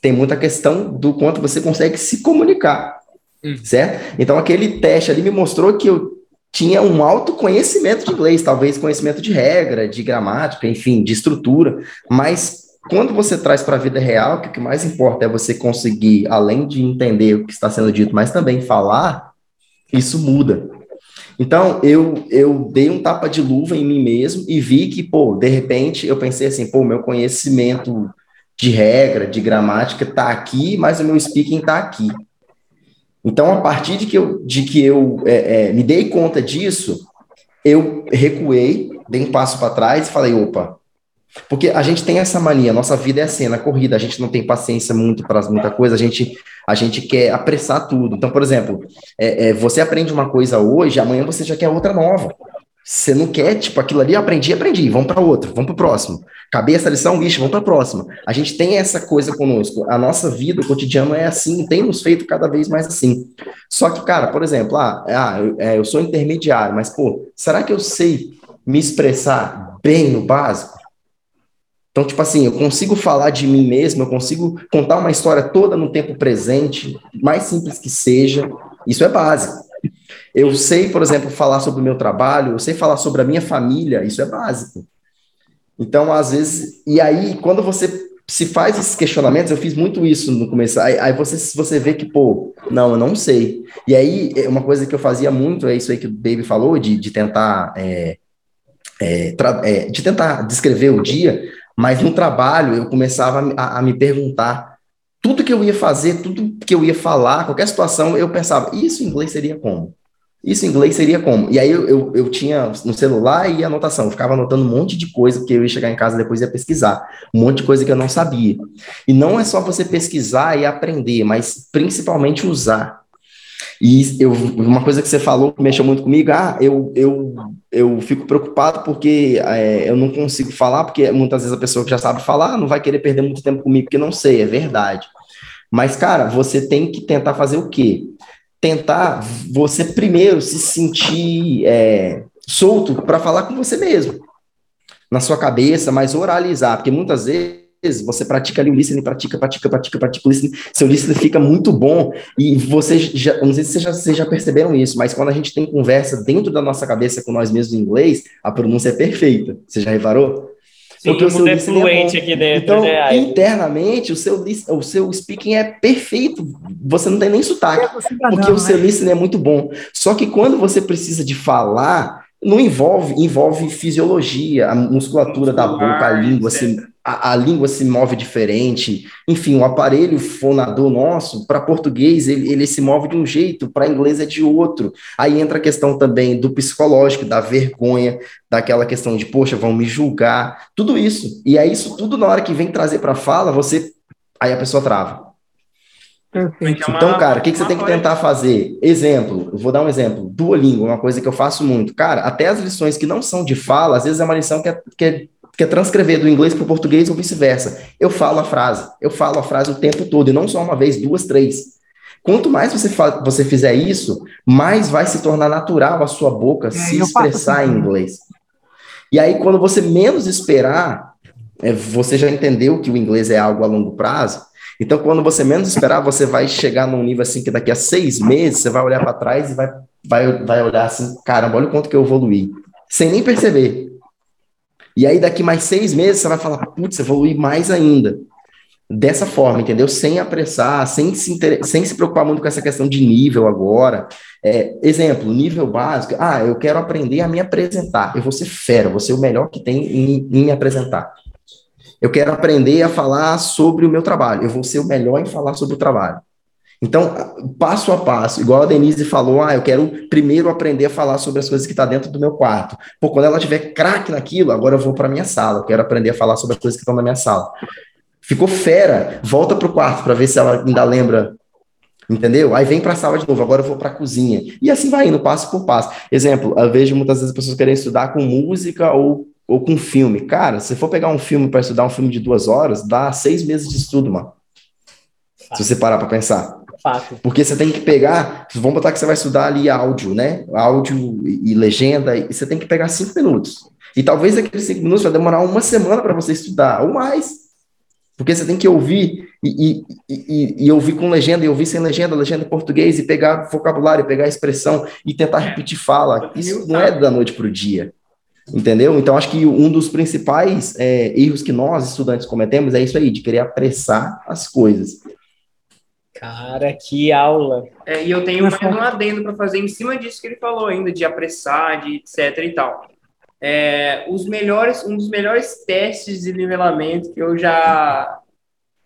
tem muita questão do quanto você consegue se comunicar. Hum. Certo? Então, aquele teste ali me mostrou que eu tinha um alto conhecimento de inglês, talvez conhecimento de regra, de gramática, enfim, de estrutura, mas quando você traz para a vida real, que o que mais importa é você conseguir, além de entender o que está sendo dito, mas também falar, isso muda. Então, eu, eu dei um tapa de luva em mim mesmo e vi que, pô, de repente, eu pensei assim, pô, meu conhecimento de regra, de gramática está aqui, mas o meu speaking está aqui. Então, a partir de que eu, de que eu é, é, me dei conta disso, eu recuei, dei um passo para trás e falei, opa, porque a gente tem essa mania, nossa vida é assim, na corrida, a gente não tem paciência muito para muita coisa, a gente, a gente quer apressar tudo. Então, por exemplo, é, é, você aprende uma coisa hoje, amanhã você já quer outra nova. Você não quer, tipo, aquilo ali, aprendi, aprendi, vamos para outra, vamos para o próximo. Acabei essa lição, lixo, vamos para a próxima. A gente tem essa coisa conosco. A nossa vida, o cotidiano é assim, tem nos feito cada vez mais assim. Só que, cara, por exemplo, ah, ah eu, é, eu sou intermediário, mas, pô, será que eu sei me expressar bem no básico? Então, tipo assim, eu consigo falar de mim mesmo, eu consigo contar uma história toda no tempo presente, mais simples que seja. Isso é básico. Eu sei, por exemplo, falar sobre o meu trabalho, eu sei falar sobre a minha família, isso é básico. Então, às vezes, e aí, quando você se faz esses questionamentos, eu fiz muito isso no começo, aí, aí você, você vê que, pô, não, eu não sei. E aí, é uma coisa que eu fazia muito, é isso aí que o Baby falou, de, de tentar. É, é, é, de tentar descrever o dia, mas no trabalho eu começava a, a, me perguntar tudo que eu ia fazer, tudo que eu ia falar, qualquer situação, eu pensava, isso em inglês seria como? Isso em inglês seria como? E aí eu, eu, eu tinha no celular e anotação, eu ficava anotando um monte de coisa, porque eu ia chegar em casa depois e ia pesquisar, um monte de coisa que eu não sabia. E não é só você pesquisar e aprender, mas principalmente usar. E eu, uma coisa que você falou que mexeu muito comigo, ah, eu, eu, eu fico preocupado porque é, eu não consigo falar, porque muitas vezes a pessoa que já sabe falar não vai querer perder muito tempo comigo, porque não sei, é verdade. Mas, cara, você tem que tentar fazer o quê? Tentar você primeiro se sentir é, solto para falar com você mesmo, na sua cabeça, mas oralizar, porque muitas vezes você pratica ali o listening, pratica, pratica, pratica, pratica o listening, seu listening fica muito bom e você já, não sei se vocês já, vocês já perceberam isso, mas quando a gente tem conversa dentro da nossa cabeça com nós mesmos em inglês, a pronúncia é perfeita. Você já reparou? Sim, porque o seu é é fluente bom. aqui dentro, Então, né? Internamente, o seu, o seu speaking é perfeito. Você não tem nem sotaque. Tá Porque o seu né? listening é muito bom. Só que quando você precisa de falar, não envolve, envolve fisiologia, a musculatura da boca, a língua, etc. a, a língua se move diferente. Enfim, o aparelho fonador nosso, para português, ele, ele se move de um jeito, para inglês é de outro. Aí entra a questão também do psicológico, da vergonha, daquela questão de, poxa, vão me julgar, tudo isso. E é isso tudo na hora que vem trazer para fala, você. Aí a pessoa trava. Perfeito. É uma- Então, cara, o que, que você tem que tentar fazer? Exemplo, eu vou dar um exemplo. Duolingo, uma coisa que eu faço muito. Cara, até as lições que não são de fala, às vezes é uma lição que é, que é, que é transcrever do inglês para o português ou vice-versa. Eu falo a frase, eu falo a frase o tempo todo, e não só uma vez, duas, três. Quanto mais você, você fizer isso, mais vai se tornar natural a sua boca se eu faço expressar assim em inglês. E aí, quando você menos esperar, é, você já entendeu que o inglês é algo a longo prazo. Então, quando você menos esperar, você vai chegar num nível assim que daqui a seis meses você vai olhar para trás e vai, vai, vai olhar assim: caramba, olha o quanto que eu evoluí, sem nem perceber. E aí, daqui mais seis meses, você vai falar: putz, evolui mais ainda. Dessa forma, entendeu? Sem apressar, sem se, inter... sem se preocupar muito com essa questão de nível agora. É, exemplo, nível básico. Ah, eu quero aprender a me apresentar. Eu vou ser fera, vou ser o melhor que tem em, em me apresentar. Eu quero aprender a falar sobre o meu trabalho. Eu vou ser o melhor em falar sobre o trabalho. Então, passo a passo, igual a Denise falou, ah, eu quero primeiro aprender a falar sobre as coisas que estão dentro do meu quarto. Pô, quando ela tiver craque naquilo, agora eu vou para minha sala. Eu quero aprender a falar sobre as coisas que estão na minha sala. Ficou fera, volta pro quarto para ver se ela ainda lembra Entendeu? Aí vem para a sala de novo, agora eu vou para a cozinha. E assim vai indo, passo por passo. Exemplo, eu vejo muitas vezes as pessoas querem estudar com música ou, ou com filme. Cara, se for pegar um filme para estudar um filme de duas horas, dá seis meses de estudo, mano. Se você parar para pensar. Porque você tem que pegar, vamos botar que você vai estudar ali áudio, né? Áudio e, e legenda, e você tem que pegar cinco minutos. E talvez aqueles cinco minutos vai demorar uma semana para você estudar, ou mais. Porque você tem que ouvir e, e, e, e, ouvir com legenda, e ouvir sem legenda, legenda em português, e pegar vocabulário, pegar expressão e tentar repetir fala. Isso não é da noite para o dia. Entendeu? Então, acho que um dos principais é, erros que nós, estudantes, cometemos é isso aí, de querer apressar as coisas. Cara, que aula. É, e eu tenho mais um adendo para fazer em cima disso que ele falou ainda, de apressar, de etc e tal. É, os melhores, um dos melhores testes de nivelamento que eu já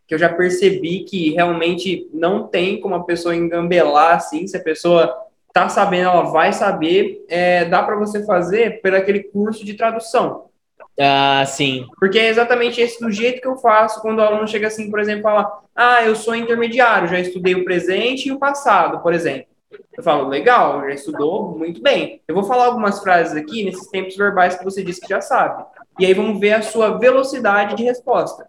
que eu já percebi que realmente não tem como a pessoa engambelar assim, se a pessoa tá sabendo, ela vai saber, é, dá para você fazer por aquele curso de tradução. Ah, sim. Porque é exatamente esse do jeito que eu faço quando o aluno chega assim, por exemplo, fala: "Ah, eu sou intermediário, já estudei o presente e o passado", por exemplo. Eu falo, legal, já estudou muito bem. Eu vou falar algumas frases aqui nesses tempos verbais que você disse que já sabe. E aí vamos ver a sua velocidade de resposta.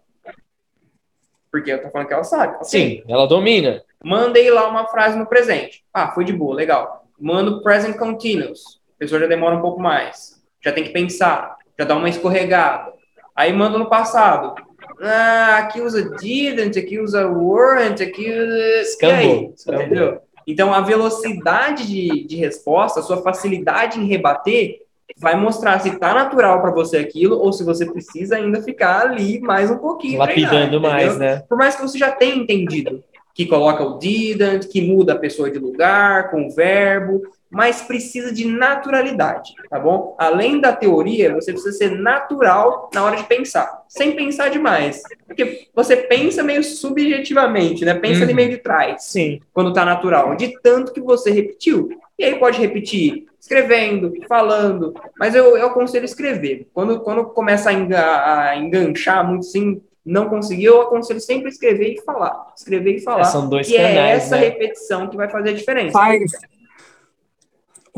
Porque eu tô falando que ela sabe. Sim, ela domina. Mandei lá uma frase no presente. Ah, foi de boa, legal. Mando present continuous. A pessoa já demora um pouco mais. Já tem que pensar. Já dá uma escorregada. Aí mando no passado. Ah, aqui usa didn't, aqui usa weren't, aqui usa... Escambou. Entendeu? Então, a velocidade de, de resposta, a sua facilidade em rebater, vai mostrar se está natural para você aquilo ou se você precisa ainda ficar ali mais um pouquinho. Lapidando mais, né? Por mais que você já tenha entendido que coloca o didn't, que muda a pessoa de lugar com o verbo, mas precisa de naturalidade, tá bom? Além da teoria, você precisa ser natural na hora de pensar, sem pensar demais. Porque você pensa meio subjetivamente, né? Pensa Uhum. ali meio de trás Sim. quando tá natural, de tanto que você repetiu. E aí pode repetir escrevendo, falando, mas eu, eu aconselho escrever. Quando, quando começa a, enga, a enganchar muito assim, não conseguiu, eu aconselho sempre escrever e falar. Escrever e falar. É, são dois que é essa né? repetição que vai fazer a diferença. Faz.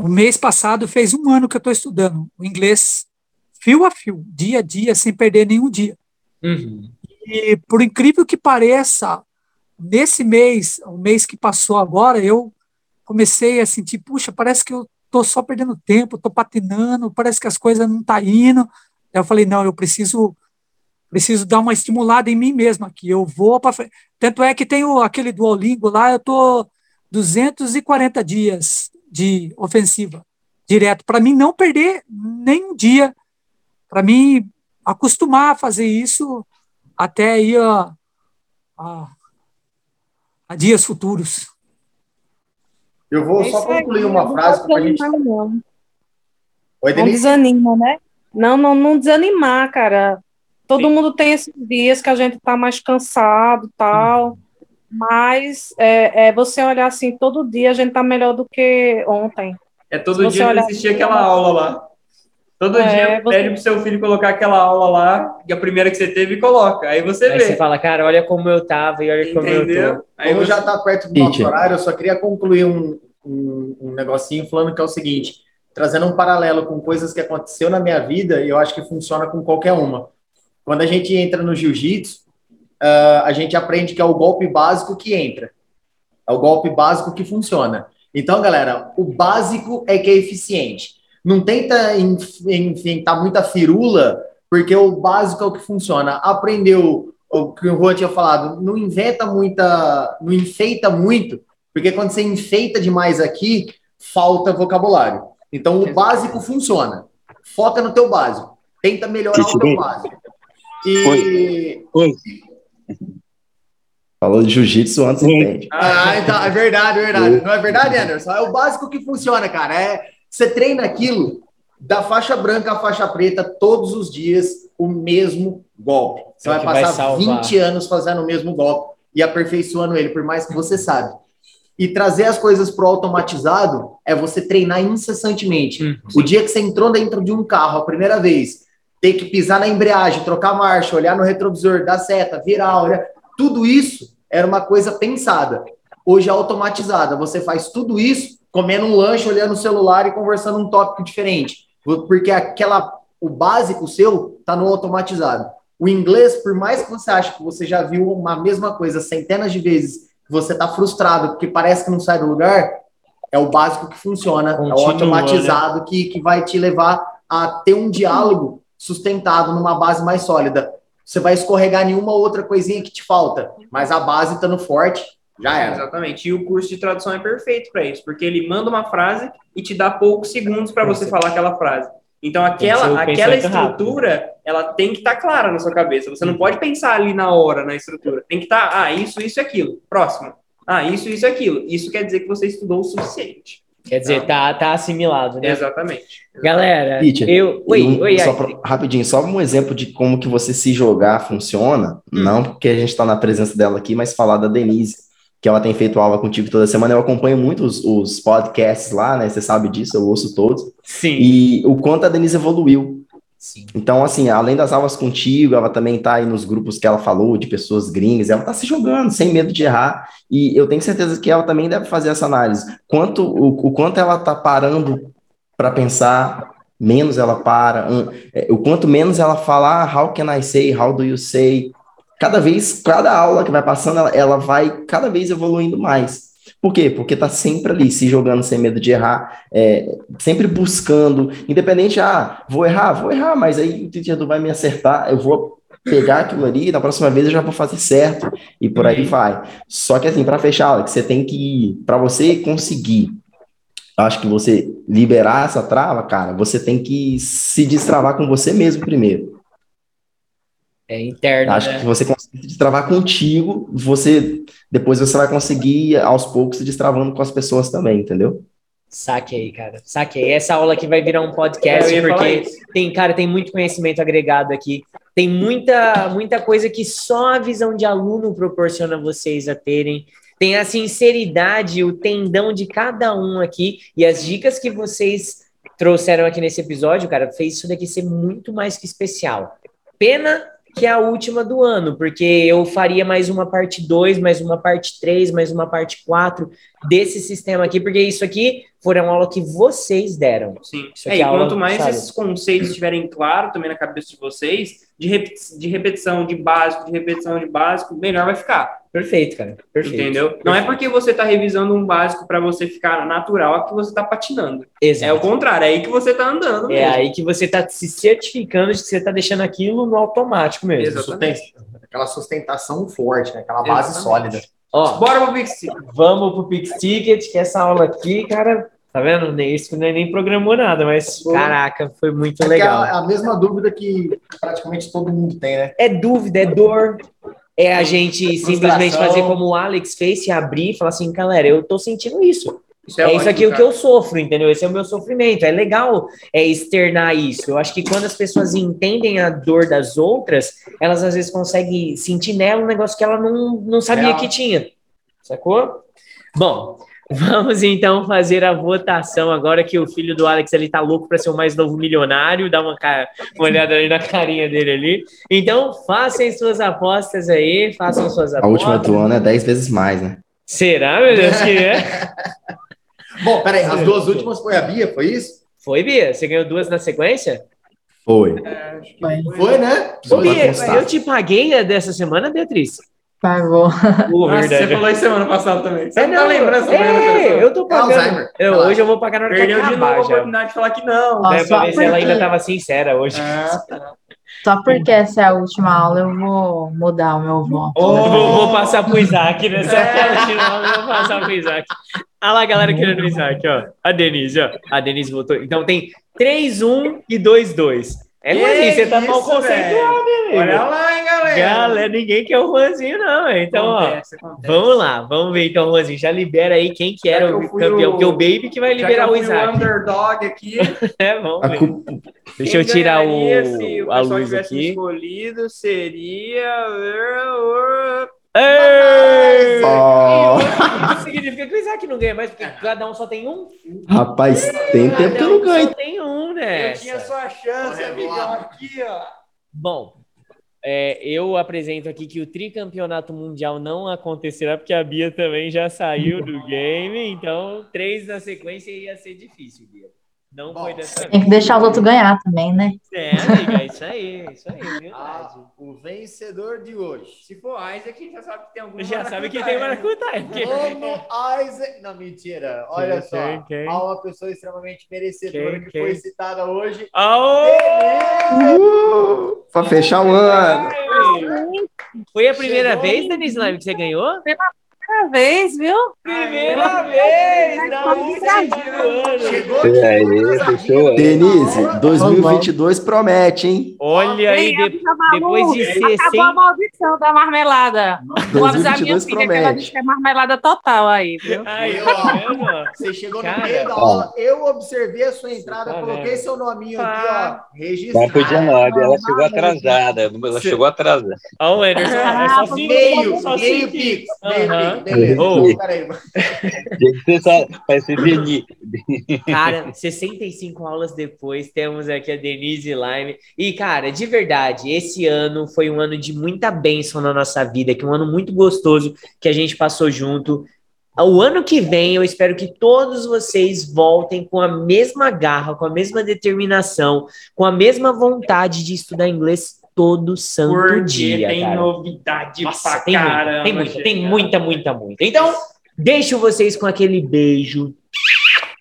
O mês passado fez um ano que eu estou estudando o inglês fio a fio, dia a dia, sem perder nenhum dia. Uhum. E por incrível que pareça, nesse mês, o mês que passou agora, eu comecei a sentir, puxa, parece que eu estou só perdendo tempo, estou patinando, parece que as coisas não estão tá indo. Aí eu falei, não, eu preciso preciso dar uma estimulada em mim mesmo aqui, eu vou para frente. Tanto é que tem o, aquele Duolingo lá, eu estou 240 dias de ofensiva direto, para mim não perder nenhum dia, para mim acostumar a fazer isso até aí a, a, a dias futuros. Eu vou É só isso aí, concluir uma frase para a gente. não. Oi, Não desanima, né? Não, não, não desanimar, cara. Todo mundo tem esses dias que a gente tá mais cansado tal. Mas é, é você olhar assim, todo dia a gente tá melhor do que ontem. É todo dia olhar- assistir aquela aula lá. Todo É, dia você- pede pro seu filho colocar aquela aula lá, que é a primeira que você teve, e coloca. Aí você Aí vê. você fala, cara, olha como eu tava e olha como eu tô. Entendeu? Aí Como você... já está perto do nosso horário, eu só queria concluir um, um, um negocinho falando que é o seguinte, trazendo um paralelo com coisas que aconteceu na minha vida e eu acho que funciona com qualquer uma. Quando a gente entra no jiu-jitsu, ah, a gente aprende que é o golpe básico que entra. É o golpe básico que funciona. Então, galera, o básico é que é eficiente. Não tenta inventar muita firula, porque o básico é o que funciona. Aprendeu o que o Juan tinha falado, não inventa muita, não enfeita muito, porque quando você enfeita demais aqui, falta vocabulário. Então, o básico funciona. Foca no teu básico. Tenta melhorar o teu Oi. básico. E Oi. Falou de jiu-jitsu antes, Sim. entende? Ah, então, é verdade, é verdade. Não é verdade, Anderson? É o básico que funciona, cara. É, você treina aquilo da faixa branca à faixa preta todos os dias, o mesmo golpe. Você É vai vai passar salvar. 20 anos fazendo o mesmo golpe e aperfeiçoando ele, por mais que você sabe. E trazer as coisas pro automatizado é você treinar incessantemente. Hum, O dia que você entrou dentro de um carro a primeira vez, ter que pisar na embreagem, trocar marcha, olhar no retrovisor, dar seta, virar, olhar, tudo isso era uma coisa pensada. Hoje é automatizada. Você faz tudo isso comendo um lanche, olhando o celular e conversando um tópico diferente. Porque aquela o básico seu está no automatizado. O inglês, por mais que você ache que você já viu uma mesma coisa centenas de vezes, que você está frustrado porque parece que não sai do lugar, é o básico que funciona, é o Continua, automatizado que, que vai te levar a ter um diálogo sustentado numa base mais sólida. Você vai escorregar nenhuma outra coisinha que te falta, mas a base estando forte, já era. Exatamente. E o curso de tradução é perfeito para isso, porque ele manda uma frase e te dá poucos segundos para você falar aquela frase. Então, aquela, aquela pensamento rápido. estrutura, ela tem que estar clara na sua cabeça. Você não pode pensar ali na hora na estrutura. Tem que estar, ah, isso, isso e aquilo. Próximo. Ah, isso, isso e aquilo. Isso quer dizer que você estudou o suficiente. Quer dizer, tá, tá assimilado, né? Exatamente. Galera, Teacher, eu. Oi, Um- oi, só pra- rapidinho, só um exemplo de como que você se jogar funciona, Hum. não porque a gente está na presença dela aqui, mas falar da Denise, que ela tem feito aula contigo toda semana, eu acompanho muito os, os podcasts lá, né? Você sabe disso, eu ouço todos, Sim. e o quanto a Denise evoluiu. Então, assim, além das aulas contigo, ela também tá aí nos grupos que ela falou, de pessoas gringas, ela tá se jogando, sem medo de errar, e eu tenho certeza que ela também deve fazer essa análise. Quanto, o, o quanto ela tá parando para pensar, menos ela para, hum, é, o quanto menos ela fala, ah, how can I say, how do you say, cada vez, cada aula que vai passando, ela, ela vai cada vez evoluindo mais. Por quê? Porque tá sempre ali, se jogando sem medo de errar, é, sempre buscando, independente, ah, vou errar, vou errar, mas aí o teacher vai me acertar, eu vou pegar aquilo ali, na próxima vez eu já vou fazer certo, e por aí vai. Só que assim, para fechar, Alex, você tem que, para você conseguir, acho que você liberar essa trava, cara, você tem que se destravar com você mesmo primeiro. É interno, Acho né? que você consegue se destravar contigo, você depois você vai conseguir aos poucos se destravando com as pessoas também, entendeu? Saquei, cara. Saquei. Essa aula aqui vai virar um podcast, porque tem, cara, tem muito conhecimento agregado aqui. Tem muita, muita coisa que só a visão de aluno proporciona vocês a terem. Tem a sinceridade, o tendão de cada um aqui e as dicas que vocês trouxeram aqui nesse episódio, cara, fez isso daqui ser muito mais que especial. Pena que é a última do ano, porque eu faria mais uma parte 2, mais uma parte 3, mais uma parte 4 desse sistema aqui, porque isso aqui foi uma aula que vocês deram. Sim. Isso É, e é quanto mais sabe? esses conceitos estiverem claros também na cabeça de vocês, de, repeti- de repetição de básico, de repetição de básico, melhor vai ficar. Perfeito, cara. Perfeito. Entendeu? Não é porque você está revisando um básico para você ficar natural que você está patinando. Exato. É o contrário, é aí que você está andando. É mesmo. aí que você está se certificando de que você está deixando aquilo no automático mesmo. Exatamente. Aquela sustentação forte, né? aquela base Exatamente. sólida. Ó, Bora pro Pix. vamos pro Pix Ticket, que essa aula aqui, cara, Tá vendo? Nem isso nem, nem programou nada, mas Foi. caraca, foi muito É legal. É a mesma dúvida que praticamente todo mundo tem, né? É dúvida, é dor. É a gente simplesmente Frustração. fazer como o Alex fez, se abrir e falar assim, galera, eu tô sentindo isso. Isso É, isso ótimo, aqui o que eu sofro, entendeu? Esse é o meu sofrimento. É legal é externar isso. Eu acho que quando as pessoas entendem a dor das outras, elas às vezes conseguem sentir nela um negócio que ela não, não sabia Real. que tinha. Sacou? Bom, vamos então fazer a votação agora que o filho do Alex ele tá louco para ser o mais novo milionário. Dá uma, ca- uma olhada aí na carinha dele ali. Então, façam suas apostas aí, façam suas A apostas. última do ano é 10 vezes mais, né? Será, meu Deus, que é? <laughs> Bom, peraí, as duas últimas foi a Bia, foi isso? Foi, Bia? Você ganhou duas na sequência? Foi. Foi, né? Ô, Bia, eu te paguei a dessa semana, Beatriz? Pagou. Nossa, você falou isso semana passada também. Você É, não, tá lembrando essa é, eu tô pagando. Alzheimer. Eu- hoje eu vou pagar na hora Perdeu que de novo a acabar oportunidade de falar que não. Ó, só pra ver se ela ainda porque- tava sincera hoje. Ah, tá. Só porque essa é a última aula, eu vou mudar o meu voto. Vou, vou passar pro Isaac, né? Só pra final, eu vou passar pro Isaac. Olha lá a galera querendo o Isaac, ó. A Denise, ó. A Denise votou. Então tem 3-1 e 2-2. É, Juanzinho, você tá Que mal isso, conceituado, amigo. Olha lá, hein, galera. Galera, ninguém quer o Juanzinho, não. Então, ó. Acontece, acontece. Vamos lá, vamos ver então, Juanzinho. Já libera aí quem que era que o campeão, o- porque o Baby que vai que liberar eu o Isaac. underdog aqui. <laughs> É, vamos ver. culpa- Deixa eu tirar ganharia se o, o a pessoal luz tivesse aqui. escolhido seria. Ei! Isso significa que o Isaac não ganha mais, porque cada um só tem um. rapaz, tem tempo que eu não ganho. Só tem um, né? Eu tinha sua chance, amigão, aqui, ó. Bom, é, eu apresento aqui que o tricampeonato mundial não acontecerá, porque a Bia também já saiu do <laughs> game, então três na sequência ia ser difícil, Bia. Não Bom, foi dessa Tem que deixar os outros ganhar também, né? É, amiga, é isso aí, é isso aí, <laughs> verdade. Ah, o vencedor de hoje. Se for Isaac, a gente já sabe que tem algum. Já sabe que tem maracutaia. é porque- Como Isaac. Não, mentira. Olha Quem, só. quem, quem? Há uma pessoa extremamente merecedora Quem, que quem? foi citada hoje. Aô! Uh, pra fechar o ano. Foi a primeira Chegou. vez, Denise Lime, que você ganhou? Primeira vez, viu? Primeira vez! Na última do ano. Chegou E aí, fechou? aí? Denise, 2022 promete, hein? Olha aí, de- depois de Acabou a 60. maldição da marmelada. Vou avisar minha 2022 filha que ela promete. disse que é marmelada total aí, viu? Aí, Eu, tá ó. vendo? Você chegou Cara. no meio da aula, eu observei a sua entrada, Tá coloquei seu nominho aqui, Ah. ó, registrado. Papo de nove, ela chegou atrasada. Ela chegou atrasada. Ó, o Anderson, é só cinco. Meio, só meio pix, meio pix, beleza. Então, peraí. Deni. Cara, 65 aulas depois, temos aqui a Denise Lime. E, cara, de verdade, esse ano foi um ano de muita bênção na nossa vida, que é um ano muito gostoso que a gente passou junto. O ano que vem, eu espero que todos vocês voltem com a mesma garra, com a mesma determinação, com a mesma vontade de estudar inglês todo santo Porque dia. tem cara. novidade Nossa, pra tem muita, caramba. tem muita, tem muita, muita, muita. Então, deixo vocês com aquele beijo.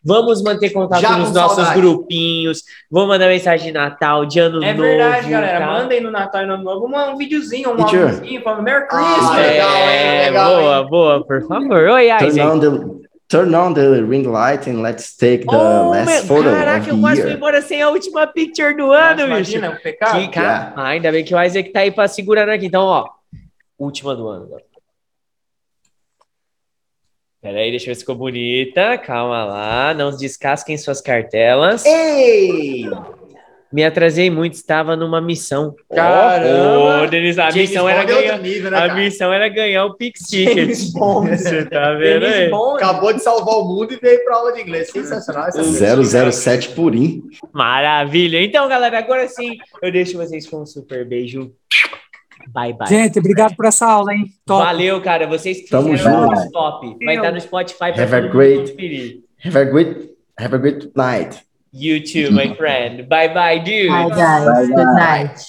Vamos manter contato Já nos nossos saudade. grupinhos. Vou mandar mensagem de Natal, de Ano É Novo. verdade, galera. tá? Mandem no Natal e no Ano Novo um, um videozinho, um áudiozinho falando Merry Ah, Christmas. legal, hein? É, Legal, boa, hein? boa, por favor. Oi, Isaac. Turn on the ring light and let's take the Oh, last meu- photo caraca, of eu fui year. embora sem a última picture do Nossa, ano, bicho. Imagina, o pecado. Que cara... Ah, ainda bem que o Isaac tá aí pra segurando aqui. Então, ó, última do ano. agora. Pera aí, deixa eu ver se ficou bonita. Calma lá, não descasquem suas cartelas. Ei! Me atrasei muito, estava numa missão. Caramba! Ô, Denise, a James missão era é ganhar. nível, né, A cara? missão era ganhar o Pix Ticket. Você tá vendo aí? Acabou de salvar o mundo e veio pra aula de inglês. Sensacional essa pessoa. 007 purim. Maravilha. Então, galera, agora sim, eu deixo vocês com um super beijo. Bye, bye. Gente, obrigado por essa aula, hein? Top. Valeu, cara. Vocês que Tamo fizeram junto. o top. Vai estar no Spotify para Have a great-. Have a great, have a great night. You too, my <laughs> friend. Bye, bye, dude. Bye, guys. Good night.